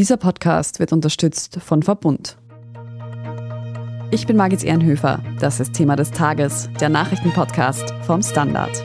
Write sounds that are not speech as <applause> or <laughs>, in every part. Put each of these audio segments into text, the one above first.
Dieser Podcast wird unterstützt von Verbund. Ich bin Margit Ehrenhöfer. Das ist Thema des Tages, der Nachrichtenpodcast vom Standard.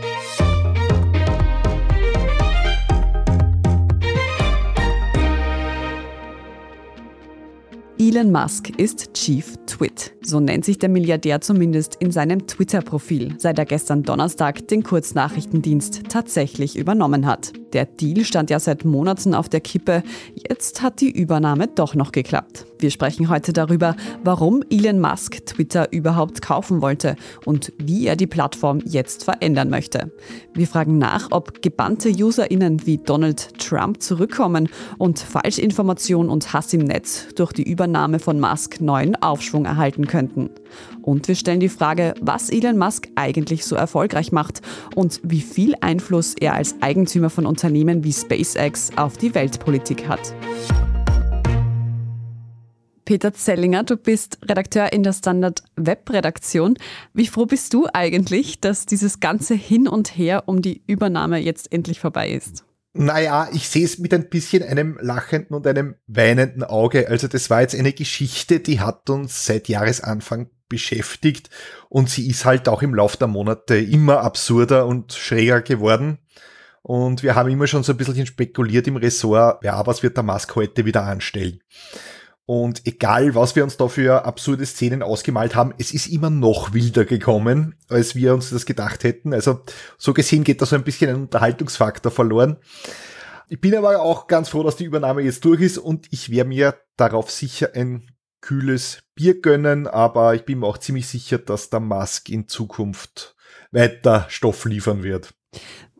Elon Musk ist Chief Twit. So nennt sich der Milliardär zumindest in seinem Twitter-Profil, seit er gestern Donnerstag den Kurznachrichtendienst tatsächlich übernommen hat. Der Deal stand ja seit Monaten auf der Kippe. Jetzt hat die Übernahme doch noch geklappt. Wir sprechen heute darüber, warum Elon Musk Twitter überhaupt kaufen wollte und wie er die Plattform jetzt verändern möchte. Wir fragen nach, ob gebannte UserInnen wie Donald Trump zurückkommen und Falschinformation und Hass im Netz durch die Übernahme von Musk neuen Aufschwung erhalten könnten. Und wir stellen die Frage, was Elon Musk eigentlich so erfolgreich macht und wie viel Einfluss er als Eigentümer von Unternehmen wie SpaceX auf die Weltpolitik hat. Peter Zellinger, du bist Redakteur in der Standard Webredaktion. Wie froh bist du eigentlich, dass dieses ganze Hin und Her um die Übernahme jetzt endlich vorbei ist? Naja, ich sehe es mit ein bisschen einem lachenden und einem weinenden Auge. Also das war jetzt eine Geschichte, die hat uns seit Jahresanfang beschäftigt und sie ist halt auch im Laufe der Monate immer absurder und schräger geworden. Und wir haben immer schon so ein bisschen spekuliert im Ressort, ja, was wird der Musk heute wieder anstellen? Und egal, was wir uns da für absurde Szenen ausgemalt haben, es ist immer noch wilder gekommen, als wir uns das gedacht hätten. Also so gesehen geht da so ein bisschen ein Unterhaltungsfaktor verloren. Ich bin aber auch ganz froh, dass die Übernahme jetzt durch ist und ich werde mir darauf sicher ein kühles Bier gönnen, aber ich bin mir auch ziemlich sicher, dass der Musk in Zukunft weiter Stoff liefern wird.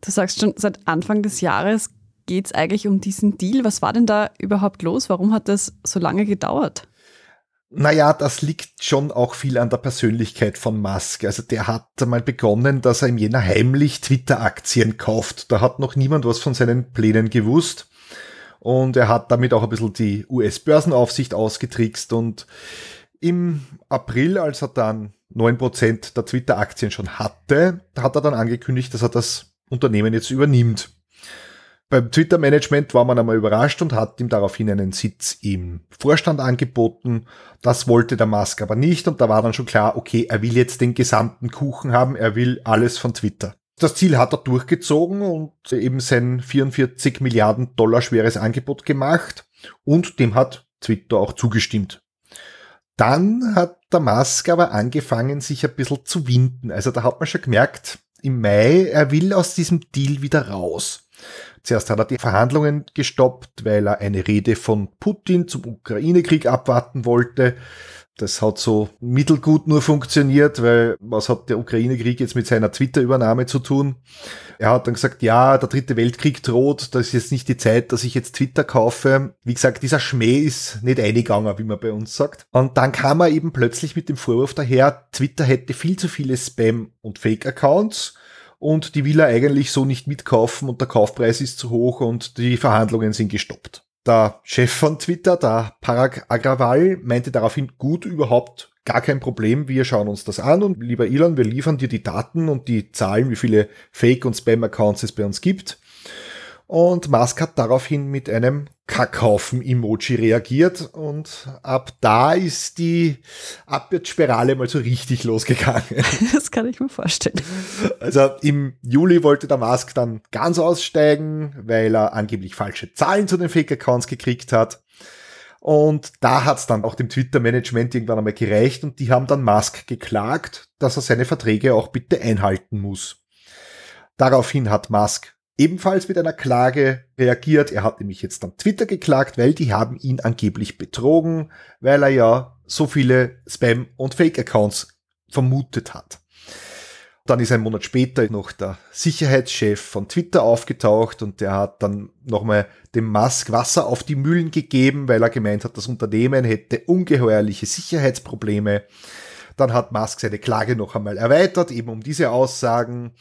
Du sagst schon, seit Anfang des Jahres geht es eigentlich um diesen Deal. Was war denn da überhaupt los? Warum hat das so lange gedauert? Naja, das liegt schon auch viel an der Persönlichkeit von Musk. Also der hat mal begonnen, dass er im Jänner heimlich Twitter-Aktien kauft. Da hat noch niemand was von seinen Plänen gewusst. Und er hat damit auch ein bisschen die US-Börsenaufsicht ausgetrickst. Und im April, als er dann 9% der Twitter-Aktien schon hatte, hat er dann angekündigt, dass er das Unternehmen jetzt übernimmt. Beim Twitter-Management war man einmal überrascht und hat ihm daraufhin einen Sitz im Vorstand angeboten. Das wollte der Musk aber nicht und da war dann schon klar, okay, er will jetzt den gesamten Kuchen haben, er will alles von Twitter. Das Ziel hat er durchgezogen und eben sein 44 Milliarden Dollar schweres Angebot gemacht und dem hat Twitter auch zugestimmt. Dann hat der Musk aber angefangen, sich ein bisschen zu winden. Also da hat man schon gemerkt, im Mai, er will aus diesem Deal wieder raus. Zuerst hat er die Verhandlungen gestoppt, weil er eine Rede von Putin zum Ukraine-Krieg abwarten wollte. Das hat so mittelgut nur funktioniert, weil was hat der Ukraine-Krieg jetzt mit seiner Twitter-Übernahme zu tun? Er hat dann gesagt, ja, der dritte Weltkrieg droht, das ist jetzt nicht die Zeit, dass ich jetzt Twitter kaufe. Wie gesagt, dieser Schmäh ist nicht eingegangen, wie man bei uns sagt. Und dann kam er eben plötzlich mit dem Vorwurf daher, Twitter hätte viel zu viele Spam- und Fake-Accounts und die will er eigentlich so nicht mitkaufen und der Kaufpreis ist zu hoch und die Verhandlungen sind gestoppt. Der Chef von Twitter, der Parag Agrawal, meinte daraufhin, gut, überhaupt gar kein Problem, wir schauen uns das an und lieber Elon, wir liefern dir die Daten und die Zahlen, wie viele Fake- und Spam-Accounts es bei uns gibt. Und Musk hat daraufhin mit einem Kackhaufen-Emoji reagiert und ab da ist die Abwärtsspirale mal so richtig losgegangen. <laughs> Das kann ich mir vorstellen. Also im Juli wollte der Musk dann ganz aussteigen, weil er angeblich falsche Zahlen zu den Fake-Accounts gekriegt hat. Und da hat es dann auch dem Twitter-Management irgendwann einmal gereicht und die haben dann Musk geklagt, dass er seine Verträge auch bitte einhalten muss. Daraufhin hat Musk ebenfalls mit einer Klage reagiert. Er hat nämlich jetzt an Twitter geklagt, weil die haben ihn angeblich betrogen, weil er ja so viele Spam- und Fake-Accounts vermutet hat. Dann ist ein Monat später noch der Sicherheitschef von Twitter aufgetaucht und der hat dann nochmal dem Musk Wasser auf die Mühlen gegeben, weil er gemeint hat, das Unternehmen hätte ungeheuerliche Sicherheitsprobleme. Dann hat Musk seine Klage noch einmal erweitert, eben um diese Aussagen.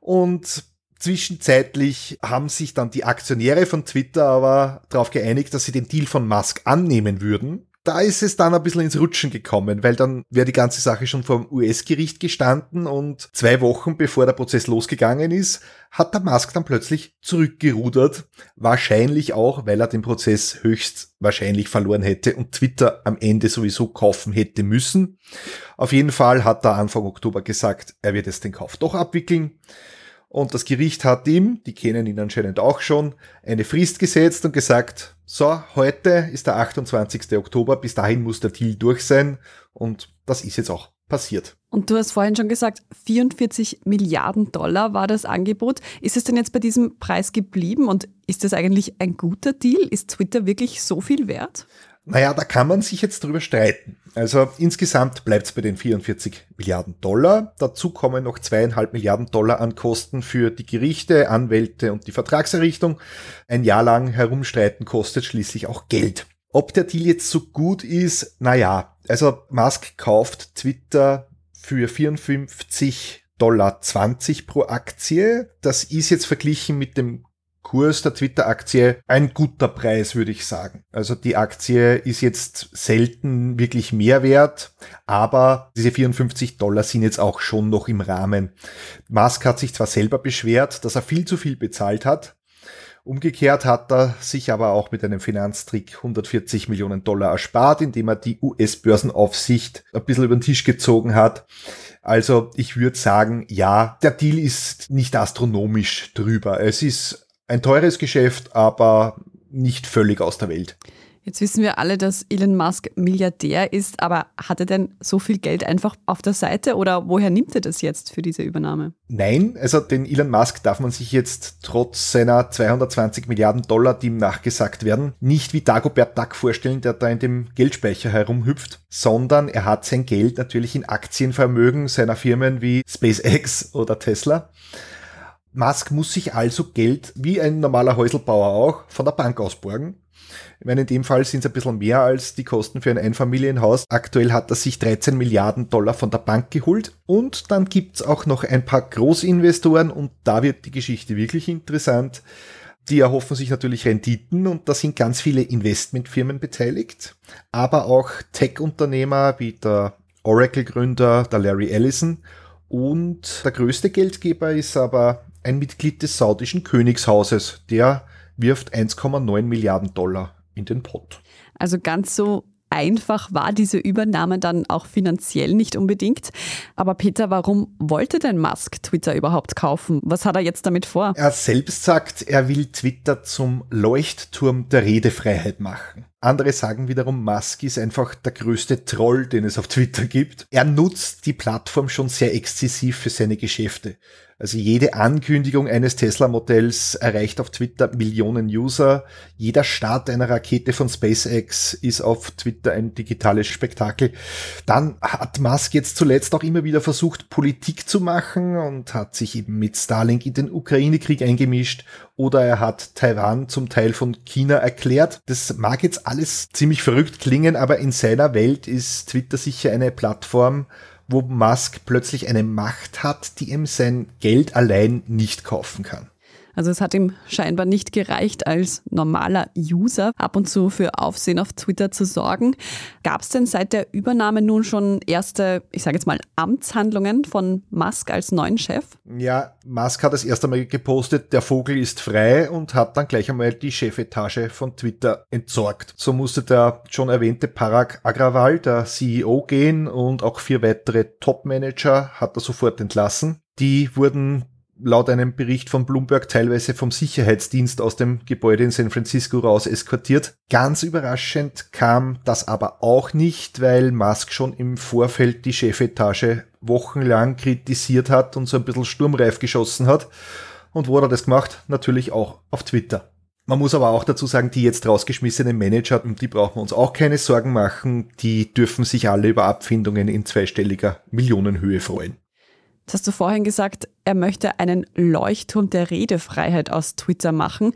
Und Zwischenzeitlich haben sich dann die Aktionäre von Twitter aber darauf geeinigt, dass sie den Deal von Musk annehmen würden. da ist es dann ein bisschen ins Rutschen gekommen, weil dann wäre die ganze Sache schon vor dem US-Gericht gestanden und zwei Wochen bevor der Prozess losgegangen ist, hat der Musk dann plötzlich zurückgerudert. Wahrscheinlich auch, weil er den Prozess höchst wahrscheinlich verloren hätte und Twitter am Ende sowieso kaufen hätte müssen. Auf jeden Fall hat er Anfang Oktober gesagt, er wird jetzt den Kauf doch abwickeln. Und das Gericht hat ihm, die kennen ihn anscheinend auch schon, eine Frist gesetzt und gesagt, so, heute ist der 28. Oktober, bis dahin muss der Deal durch sein. Und das ist jetzt auch passiert. Und du hast vorhin schon gesagt, 44 Milliarden Dollar war das Angebot. Ist es denn jetzt bei diesem Preis geblieben und ist das eigentlich ein guter Deal? Ist Twitter wirklich so viel wert? Naja, da kann man sich jetzt drüber streiten. Also insgesamt bleibt es bei den 44 Milliarden Dollar. Dazu kommen noch zweieinhalb Milliarden Dollar an Kosten für die Gerichte, Anwälte und die Vertragserrichtung. Ein Jahr lang herumstreiten kostet schließlich auch Geld. Ob der Deal jetzt so gut ist, naja, also Musk kauft Twitter für 54 Dollar 20 pro Aktie. Das ist jetzt verglichen mit dem Kurs der Twitter-Aktie ein guter Preis, würde ich sagen. Also die Aktie ist jetzt selten wirklich mehr wert, aber diese 54 Dollar sind jetzt auch schon noch im Rahmen. Musk hat sich zwar selber beschwert, dass er viel zu viel bezahlt hat. Umgekehrt hat er sich aber auch mit einem Finanztrick 140 Millionen Dollar erspart, indem er die US-Börsenaufsicht ein bisschen über den Tisch gezogen hat. Also ich würde sagen, ja, der Deal ist nicht astronomisch drüber. Es ist ein teures Geschäft, aber nicht völlig aus der Welt. Jetzt wissen wir alle, dass Elon Musk Milliardär ist, aber hat er denn so viel Geld einfach auf der Seite oder woher nimmt er das jetzt für diese Übernahme? Nein, also den Elon Musk darf man sich jetzt trotz seiner 220 Milliarden Dollar, die ihm nachgesagt werden, nicht wie Dagobert Duck vorstellen, der da in dem Geldspeicher herumhüpft, sondern er hat sein Geld natürlich in Aktienvermögen seiner Firmen wie SpaceX oder Tesla. Musk muss sich also Geld, wie ein normaler Häuselbauer auch, von der Bank ausborgen. Ich meine, in dem Fall sind es ein bisschen mehr als die Kosten für ein Einfamilienhaus. Aktuell hat er sich 13 Milliarden Dollar von der Bank geholt. Und dann gibt's auch noch ein paar Großinvestoren und da wird die Geschichte wirklich interessant. Die erhoffen sich natürlich Renditen und da sind ganz viele Investmentfirmen beteiligt, aber auch Tech-Unternehmer wie der Oracle-Gründer, der Larry Ellison und der größte Geldgeber ist aber ein Mitglied des saudischen Königshauses. Der wirft 1,9 Milliarden Dollar in den Pott. Also ganz so einfach war diese Übernahme dann auch finanziell nicht unbedingt. Aber Peter, warum wollte denn Musk Twitter überhaupt kaufen? Was hat er jetzt damit vor? Er selbst sagt, er will Twitter zum Leuchtturm der Redefreiheit machen. Andere sagen wiederum, Musk ist einfach der größte Troll, den es auf Twitter gibt. Er nutzt die Plattform schon sehr exzessiv für seine Geschäfte. Also jede Ankündigung eines Tesla-Modells erreicht auf Twitter Millionen User. Jeder Start einer Rakete von SpaceX ist auf Twitter ein digitales Spektakel. Dann hat Musk jetzt zuletzt auch immer wieder versucht, Politik zu machen und hat sich eben mit Starlink in den Ukraine-Krieg eingemischt oder er hat Taiwan zum Teil von China erklärt. Das mag jetzt alles ziemlich verrückt klingen, aber in seiner Welt ist Twitter sicher eine Plattform, wo Musk plötzlich eine Macht hat, die ihm sein Geld allein nicht kaufen kann. Also es hat ihm scheinbar nicht gereicht, als normaler User ab und zu für Aufsehen auf Twitter zu sorgen. Gab es denn seit der Übernahme nun schon erste, ich sage jetzt mal, Amtshandlungen von Musk als neuen Chef? Ja, Musk hat das erste Mal gepostet, der Vogel ist frei und hat dann gleich einmal die Chefetage von Twitter entsorgt. So musste der schon erwähnte Parag Agrawal, der CEO, gehen und auch vier weitere Top-Manager hat er sofort entlassen. Die wurden laut einem Bericht von Bloomberg teilweise vom Sicherheitsdienst aus dem Gebäude in San Francisco raus eskortiert. Ganz überraschend kam das aber auch nicht, weil Musk schon im Vorfeld die Chefetage wochenlang kritisiert hat und so ein bisschen sturmreif geschossen hat. Und wo hat er das gemacht? Natürlich auch auf Twitter. Man muss aber auch dazu sagen, die jetzt rausgeschmissenen Manager, um die brauchen wir uns auch keine Sorgen machen, die dürfen sich alle über Abfindungen in zweistelliger Millionenhöhe freuen. Jetzt hast du vorhin gesagt, er möchte einen Leuchtturm der Redefreiheit aus Twitter machen.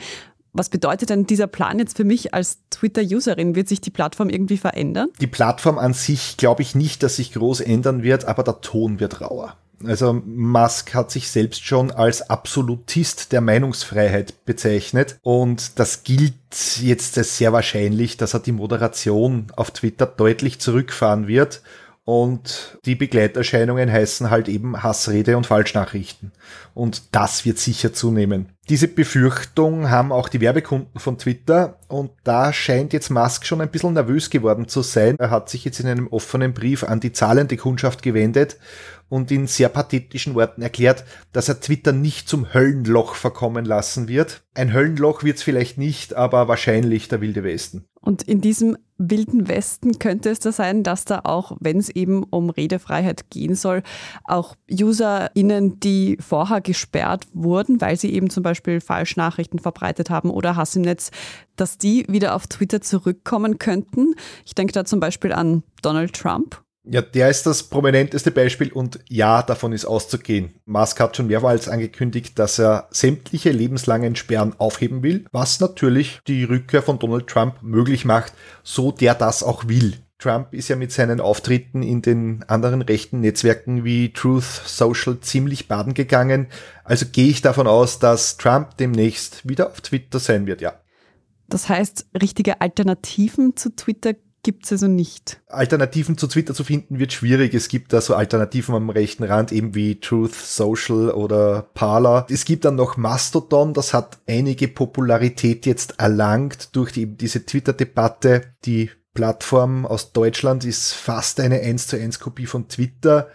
Was bedeutet denn dieser Plan jetzt für mich als Twitter-Userin? Wird sich die Plattform irgendwie verändern? Die Plattform an sich glaube ich nicht, dass sich groß ändern wird, aber der Ton wird rauer. Also Musk hat sich selbst schon als Absolutist der Meinungsfreiheit bezeichnet und das gilt jetzt sehr wahrscheinlich, dass er die Moderation auf Twitter deutlich zurückfahren wird und die Begleiterscheinungen heißen halt eben Hassrede und Falschnachrichten. Und das wird sicher zunehmen. Diese Befürchtung haben auch die Werbekunden von Twitter und da scheint jetzt Musk schon ein bisschen nervös geworden zu sein. Er hat sich jetzt in einem offenen Brief an die zahlende Kundschaft gewendet und in sehr pathetischen Worten erklärt, dass er Twitter nicht zum Höllenloch verkommen lassen wird. Ein Höllenloch wird es vielleicht nicht, aber wahrscheinlich der wilde Westen. Und in diesem wilden Westen könnte es da sein, dass da auch, wenn es eben um Redefreiheit gehen soll, auch UserInnen, die vorher gesperrt wurden, weil sie eben zum Beispiel Falschnachrichten verbreitet haben oder Hass im Netz, dass die wieder auf Twitter zurückkommen könnten. Ich denke da zum Beispiel an Donald Trump ja, der ist das prominenteste Beispiel und ja, davon ist auszugehen. Musk hat schon mehrmals angekündigt, dass er sämtliche lebenslangen Sperren aufheben will, was natürlich die Rückkehr von Donald Trump möglich macht, so der das auch will. Trump ist ja mit seinen Auftritten in den anderen rechten Netzwerken wie Truth Social ziemlich baden gegangen. Also gehe ich davon aus, dass Trump demnächst wieder auf Twitter sein wird, ja. Das heißt, richtige Alternativen zu Twitter gibt es also nicht. Alternativen zu Twitter zu finden wird schwierig. Es gibt da so Alternativen am rechten Rand, eben wie Truth Social oder Parler. Es gibt dann noch Mastodon, das hat einige Popularität jetzt erlangt durch die, diese Twitter-Debatte. Die Plattform aus Deutschland ist fast eine 1 zu 1 Kopie von Twitter.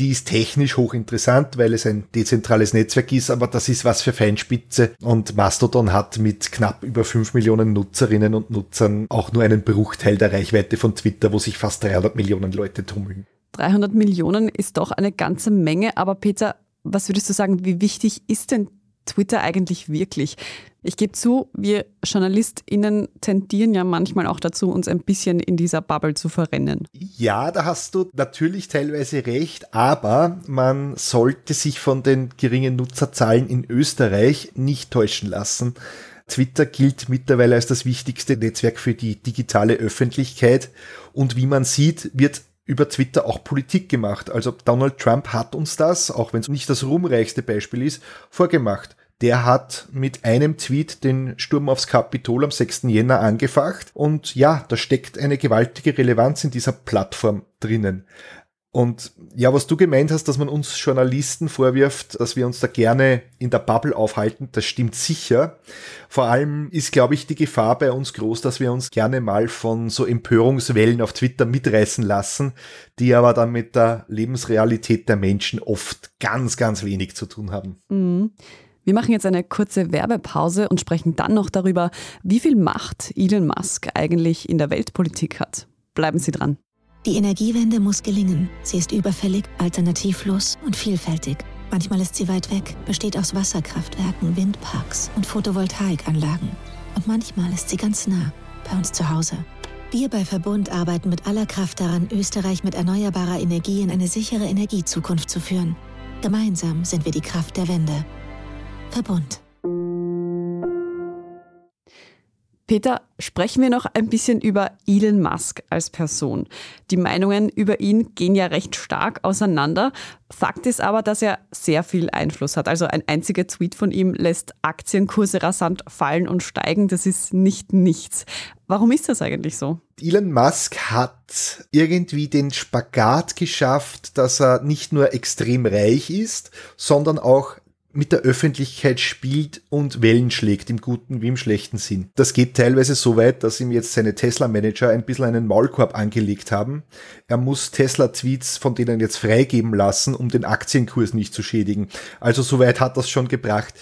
Die ist technisch hochinteressant, weil es ein dezentrales Netzwerk ist, aber das ist was für Feinspitze. Und Mastodon hat mit knapp über 5 Millionen Nutzerinnen und Nutzern auch nur einen Bruchteil der Reichweite von Twitter, wo sich fast 300 Millionen Leute tummeln. 300 Millionen ist doch eine ganze Menge, aber Peter, was würdest du sagen, wie wichtig ist denn Twitter eigentlich wirklich? Ich gebe zu, wir JournalistInnen tendieren ja manchmal auch dazu, uns ein bisschen in dieser Bubble zu verrennen. Ja, da hast du natürlich teilweise recht, aber man sollte sich von den geringen Nutzerzahlen in Österreich nicht täuschen lassen. Twitter gilt mittlerweile als das wichtigste Netzwerk für die digitale Öffentlichkeit und wie man sieht, wird über Twitter auch Politik gemacht. Also Donald Trump hat uns das, auch wenn es nicht das ruhmreichste Beispiel ist, vorgemacht. Der hat mit einem Tweet den Sturm aufs Kapitol am 6. Jänner angefacht. Und ja, da steckt eine gewaltige Relevanz in dieser Plattform drinnen. Und ja, was du gemeint hast, dass man uns Journalisten vorwirft, dass wir uns da gerne in der Bubble aufhalten, das stimmt sicher. Vor allem ist, glaube ich, die Gefahr bei uns groß, dass wir uns gerne mal von so Empörungswellen auf Twitter mitreißen lassen, die aber dann mit der Lebensrealität der Menschen oft ganz, ganz wenig zu tun haben. Mhm. Wir machen jetzt eine kurze Werbepause und sprechen dann noch darüber, wie viel Macht Elon Musk eigentlich in der Weltpolitik hat. Bleiben Sie dran. Die Energiewende muss gelingen. Sie ist überfällig, alternativlos und vielfältig. Manchmal ist sie weit weg, besteht aus Wasserkraftwerken, Windparks und Photovoltaikanlagen. Und manchmal ist sie ganz nah, bei uns zu Hause. Wir bei Verbund arbeiten mit aller Kraft daran, Österreich mit erneuerbarer Energie in eine sichere Energiezukunft zu führen. Gemeinsam sind wir die Kraft der Wende. Verbund. Peter, sprechen wir noch ein bisschen über Elon Musk als Person. Die Meinungen über ihn gehen ja recht stark auseinander. Fakt ist aber, dass er sehr viel Einfluss hat. Also ein einziger Tweet von ihm lässt Aktienkurse rasant fallen und steigen. Das ist nicht nichts. Warum ist das eigentlich so? Elon Musk hat irgendwie den Spagat geschafft, dass er nicht nur extrem reich ist, sondern auch mit der Öffentlichkeit spielt und Wellen schlägt, im guten wie im schlechten Sinn. Das geht teilweise so weit, dass ihm jetzt seine Tesla-Manager ein bisschen einen Maulkorb angelegt haben. Er muss Tesla-Tweets von denen jetzt freigeben lassen, um den Aktienkurs nicht zu schädigen. Also soweit hat das schon gebracht.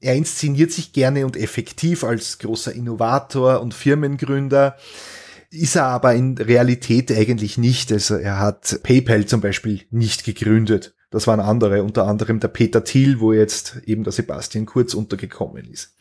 Er inszeniert sich gerne und effektiv als großer Innovator und Firmengründer ist er aber in Realität eigentlich nicht. Also er hat PayPal zum Beispiel nicht gegründet. Das waren andere, unter anderem der Peter Thiel, wo jetzt eben der Sebastian Kurz untergekommen ist.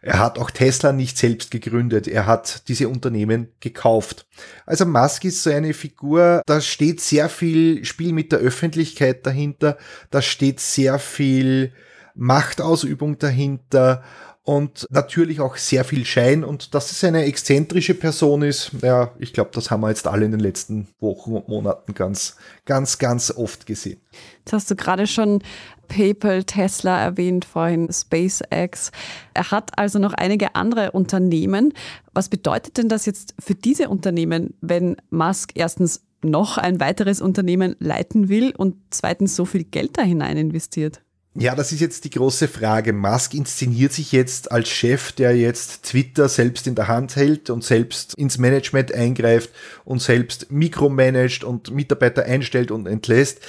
Er hat auch Tesla nicht selbst gegründet, er hat diese Unternehmen gekauft. Also Musk ist so eine Figur, da steht sehr viel Spiel mit der Öffentlichkeit dahinter, da steht sehr viel Machtausübung dahinter und natürlich auch sehr viel Schein und dass es eine exzentrische Person ist, ja, ich glaube, das haben wir jetzt alle in den letzten Wochen und Monaten ganz, ganz, ganz oft gesehen. Jetzt hast du gerade schon PayPal, Tesla erwähnt, vorhin SpaceX. Er hat also noch einige andere Unternehmen. Was bedeutet denn das jetzt für diese Unternehmen, wenn Musk erstens noch ein weiteres Unternehmen leiten will und zweitens so viel Geld da hinein investiert? Ja, das ist jetzt die große Frage. Musk inszeniert sich jetzt als Chef, der jetzt Twitter selbst in der Hand hält und selbst ins Management eingreift und selbst mikromanagt und Mitarbeiter einstellt und entlässt.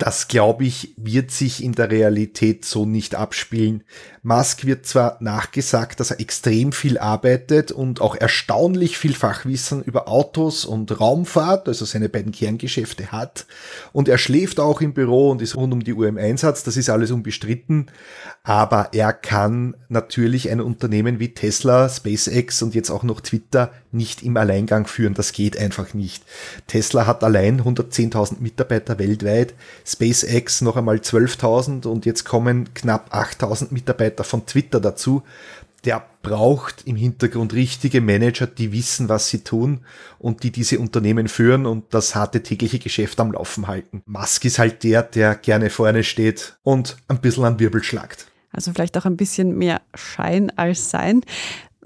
Das, glaube ich, wird sich in der Realität so nicht abspielen. Musk wird zwar nachgesagt, dass er extrem viel arbeitet und auch erstaunlich viel Fachwissen über Autos und Raumfahrt, also seine beiden Kerngeschäfte hat. Und er schläft auch im Büro und ist rund um die Uhr im Einsatz. Das ist alles unbestritten. Aber er kann natürlich ein Unternehmen wie Tesla, SpaceX und jetzt auch noch Twitter nicht im Alleingang führen. Das geht einfach nicht. Tesla hat allein 110.000 Mitarbeiter weltweit. SpaceX noch einmal 12.000 und jetzt kommen knapp 8.000 Mitarbeiter von Twitter dazu. Der braucht im Hintergrund richtige Manager, die wissen, was sie tun und die diese Unternehmen führen und das harte tägliche Geschäft am Laufen halten. Musk ist halt der, der gerne vorne steht und ein bisschen an Wirbel schlagt. Also vielleicht auch ein bisschen mehr Schein als Sein.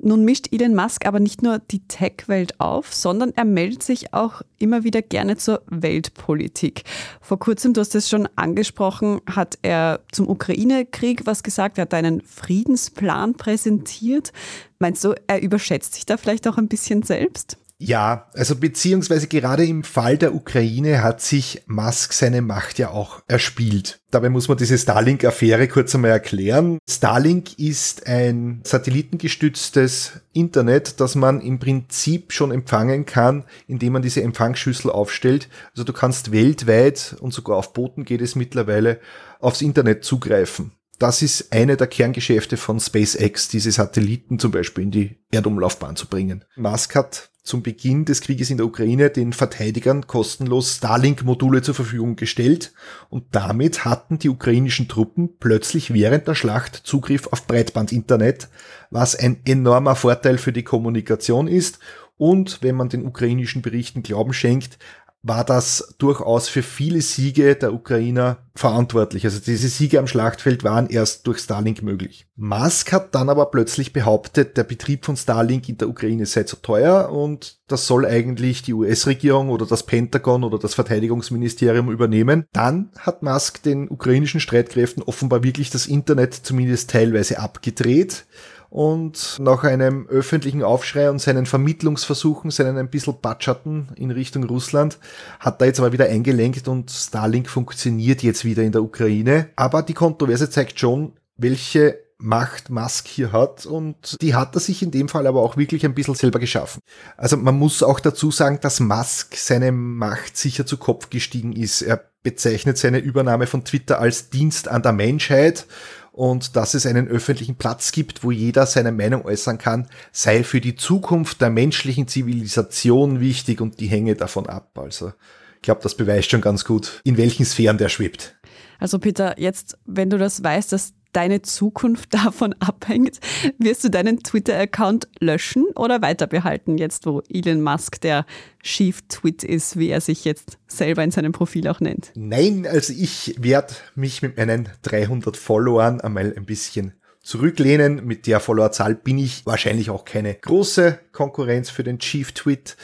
Nun mischt Elon Musk aber nicht nur die Tech-Welt auf, sondern er meldet sich auch immer wieder gerne zur Weltpolitik. Vor kurzem, du hast es schon angesprochen, hat er zum Ukraine-Krieg was gesagt, er hat einen Friedensplan präsentiert. Meinst du, er überschätzt sich da vielleicht auch ein bisschen selbst? Ja, also beziehungsweise gerade im Fall der Ukraine hat sich Musk seine Macht ja auch erspielt. Dabei muss man diese Starlink-Affäre kurz einmal erklären. Starlink ist ein satellitengestütztes Internet, das man im Prinzip schon empfangen kann, indem man diese Empfangsschüssel aufstellt. Also du kannst weltweit und sogar auf Booten geht es mittlerweile aufs Internet zugreifen. Das ist eine der Kerngeschäfte von SpaceX, diese Satelliten zum Beispiel in die Erdumlaufbahn zu bringen. Musk hat zum Beginn des Krieges in der Ukraine den Verteidigern kostenlos Starlink-Module zur Verfügung gestellt und damit hatten die ukrainischen Truppen plötzlich während der Schlacht Zugriff auf Breitbandinternet, was ein enormer Vorteil für die Kommunikation ist und, wenn man den ukrainischen Berichten Glauben schenkt, war das durchaus für viele Siege der Ukrainer verantwortlich. Also diese Siege am Schlachtfeld waren erst durch Starlink möglich. Musk hat dann aber plötzlich behauptet, der Betrieb von Starlink in der Ukraine sei zu teuer und das soll eigentlich die US-Regierung oder das Pentagon oder das Verteidigungsministerium übernehmen. Dann hat Musk den ukrainischen Streitkräften offenbar wirklich das Internet zumindest teilweise abgedreht und nach einem öffentlichen Aufschrei und seinen Vermittlungsversuchen, seinen ein bisschen Batschatten in Richtung Russland, hat er jetzt aber wieder eingelenkt und Starlink funktioniert jetzt wieder in der Ukraine. Aber die Kontroverse zeigt schon, welche Macht Musk hier hat und die hat er sich in dem Fall aber auch wirklich ein bisschen selber geschaffen. Also man muss auch dazu sagen, dass Musk seine Macht sicher zu Kopf gestiegen ist. Er bezeichnet seine Übernahme von Twitter als Dienst an der Menschheit und dass es einen öffentlichen Platz gibt, wo jeder seine Meinung äußern kann, sei für die Zukunft der menschlichen Zivilisation wichtig und die hänge davon ab. Also ich glaube, das beweist schon ganz gut, in welchen Sphären der schwebt. Also Peter, jetzt, wenn du das weißt, dass deine Zukunft <laughs> davon abhängt, wirst du deinen Twitter-Account löschen oder weiterbehalten, jetzt wo Elon Musk der Chief Twit ist, wie er sich jetzt selber in seinem Profil auch nennt? Nein, also ich werde mich mit meinen 300 Followern einmal ein bisschen zurücklehnen. Mit der Followerzahl bin ich wahrscheinlich auch keine große Konkurrenz für den Chief Twit.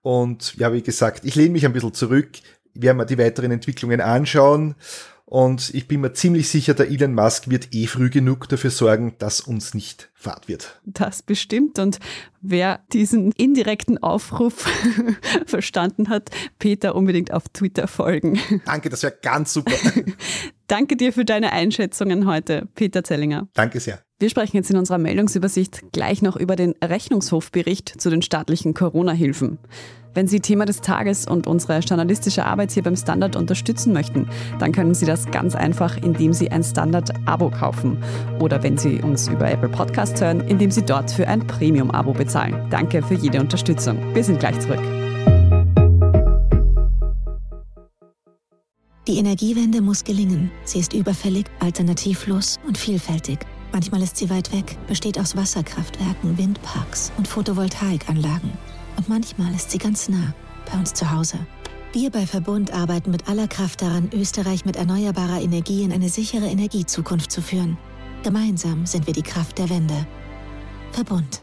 Und ja, wie gesagt, ich lehne mich ein bisschen zurück, werde mir die weiteren Entwicklungen anschauen und ich bin mir ziemlich sicher, der Elon Musk wird eh früh genug dafür sorgen, dass uns nicht fad wird. Das bestimmt. Und wer diesen indirekten Aufruf <laughs> verstanden hat, Peter unbedingt auf Twitter folgen. <laughs> Danke, das wäre ganz super. <laughs> Danke dir für deine Einschätzungen heute, Peter Zellinger. Danke sehr. Wir sprechen jetzt in unserer Meldungsübersicht gleich noch über den Rechnungshofbericht zu den staatlichen Corona-Hilfen. Wenn Sie Thema des Tages und unsere journalistische Arbeit hier beim Standard unterstützen möchten, dann können Sie das ganz einfach, indem Sie ein Standard-Abo kaufen. Oder wenn Sie uns über Apple Podcasts hören, indem Sie dort für ein Premium-Abo bezahlen. Danke für jede Unterstützung. Wir sind gleich zurück. Die Energiewende muss gelingen. Sie ist überfällig, alternativlos und vielfältig. Manchmal ist sie weit weg, besteht aus Wasserkraftwerken, Windparks und Photovoltaikanlagen. Und manchmal ist sie ganz nah, bei uns zu Hause. Wir bei Verbund arbeiten mit aller Kraft daran, Österreich mit erneuerbarer Energie in eine sichere Energiezukunft zu führen. Gemeinsam sind wir die Kraft der Wende. Verbund.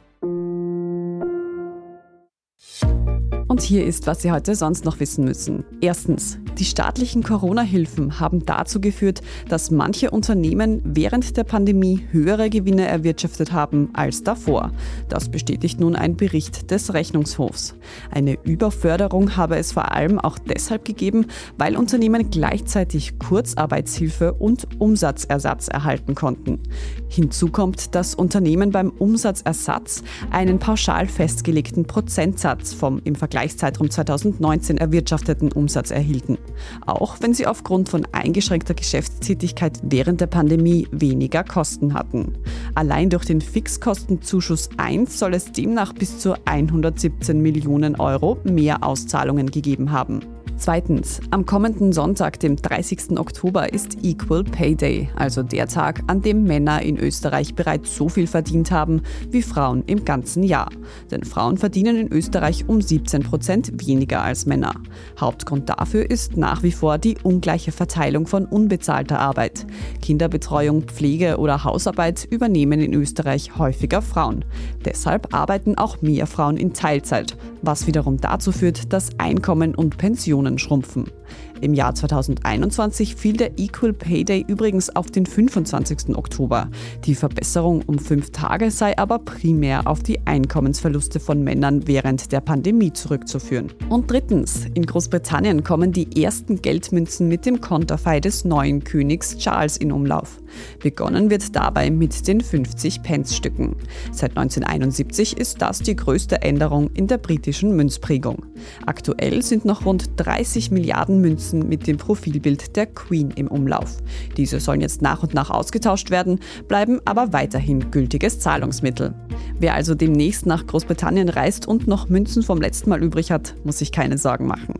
Und hier ist, was Sie heute sonst noch wissen müssen. Erstens, die staatlichen Corona-Hilfen haben dazu geführt, dass manche Unternehmen während der Pandemie höhere Gewinne erwirtschaftet haben als davor. Das bestätigt nun ein Bericht des Rechnungshofs. Eine Überförderung habe es vor allem auch deshalb gegeben, weil Unternehmen gleichzeitig Kurzarbeitshilfe und Umsatzersatz erhalten konnten. Hinzu kommt, dass Unternehmen beim Umsatzersatz einen pauschal festgelegten Prozentsatz vom im Vergleichszeitraum 2019 erwirtschafteten Umsatz erhielten auch wenn sie aufgrund von eingeschränkter Geschäftstätigkeit während der Pandemie weniger Kosten hatten. Allein durch den Fixkostenzuschuss 1 soll es demnach bis zu 117 Millionen Euro mehr Auszahlungen gegeben haben. Zweitens, am kommenden Sonntag, dem 30. Oktober, ist Equal Pay Day, also der Tag, an dem Männer in Österreich bereits so viel verdient haben wie Frauen im ganzen Jahr. Denn Frauen verdienen in Österreich um 17 Prozent weniger als Männer. Hauptgrund dafür ist nach wie vor die ungleiche Verteilung von unbezahlter Arbeit. Kinderbetreuung, Pflege oder Hausarbeit übernehmen in Österreich häufiger Frauen. Deshalb arbeiten auch mehr Frauen in Teilzeit, was wiederum dazu führt, dass Einkommen und Pensionen Pensionen schrumpfen. Im Jahr 2021 fiel der Equal Pay Day übrigens auf den 25. Oktober. Die Verbesserung um fünf Tage sei aber primär auf die Einkommensverluste von Männern während der Pandemie zurückzuführen. Und drittens, in Großbritannien kommen die ersten Geldmünzen mit dem Konterfei des neuen Königs Charles in Umlauf. Begonnen wird dabei mit den 50-Pence-Stücken. Seit 1971 ist das die größte Änderung in der britischen Münzprägung. Aktuell sind noch rund 30 Milliarden Münzen mit dem Profilbild der Queen im Umlauf. Diese sollen jetzt nach und nach ausgetauscht werden, bleiben aber weiterhin gültiges Zahlungsmittel. Wer also demnächst nach Großbritannien reist und noch Münzen vom letzten Mal übrig hat, muss sich keine Sorgen machen.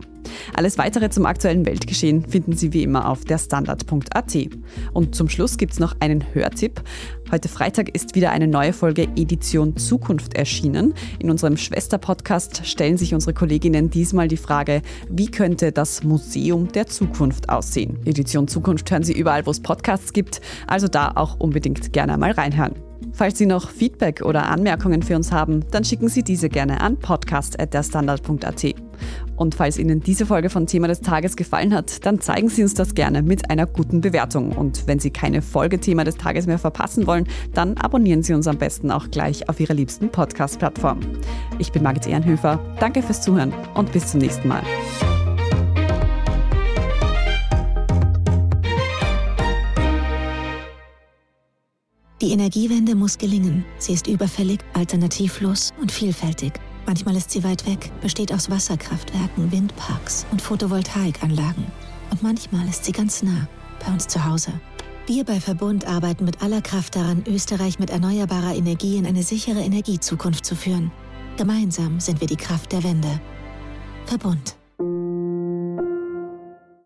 Alles weitere zum aktuellen Weltgeschehen finden Sie wie immer auf derstandard.at. Und zum Schluss gibt es noch einen Hörtipp. Heute Freitag ist wieder eine neue Folge Edition Zukunft erschienen. In unserem Schwester-Podcast stellen sich unsere Kolleginnen diesmal die Frage, wie könnte das Museum der Zukunft aussehen? Edition Zukunft hören Sie überall, wo es Podcasts gibt, also da auch unbedingt gerne mal reinhören. Falls Sie noch Feedback oder Anmerkungen für uns haben, dann schicken Sie diese gerne an podcast.derstandard.at. Und falls Ihnen diese Folge von Thema des Tages gefallen hat, dann zeigen Sie uns das gerne mit einer guten Bewertung. Und wenn Sie keine Folge Thema des Tages mehr verpassen wollen, dann abonnieren Sie uns am besten auch gleich auf Ihrer liebsten Podcast-Plattform. Ich bin Margit Ehrenhöfer, danke fürs Zuhören und bis zum nächsten Mal. Die Energiewende muss gelingen. Sie ist überfällig, alternativlos und vielfältig. Manchmal ist sie weit weg, besteht aus Wasserkraftwerken, Windparks und Photovoltaikanlagen. Und manchmal ist sie ganz nah, bei uns zu Hause. Wir bei Verbund arbeiten mit aller Kraft daran, Österreich mit erneuerbarer Energie in eine sichere Energiezukunft zu führen. Gemeinsam sind wir die Kraft der Wende. Verbund.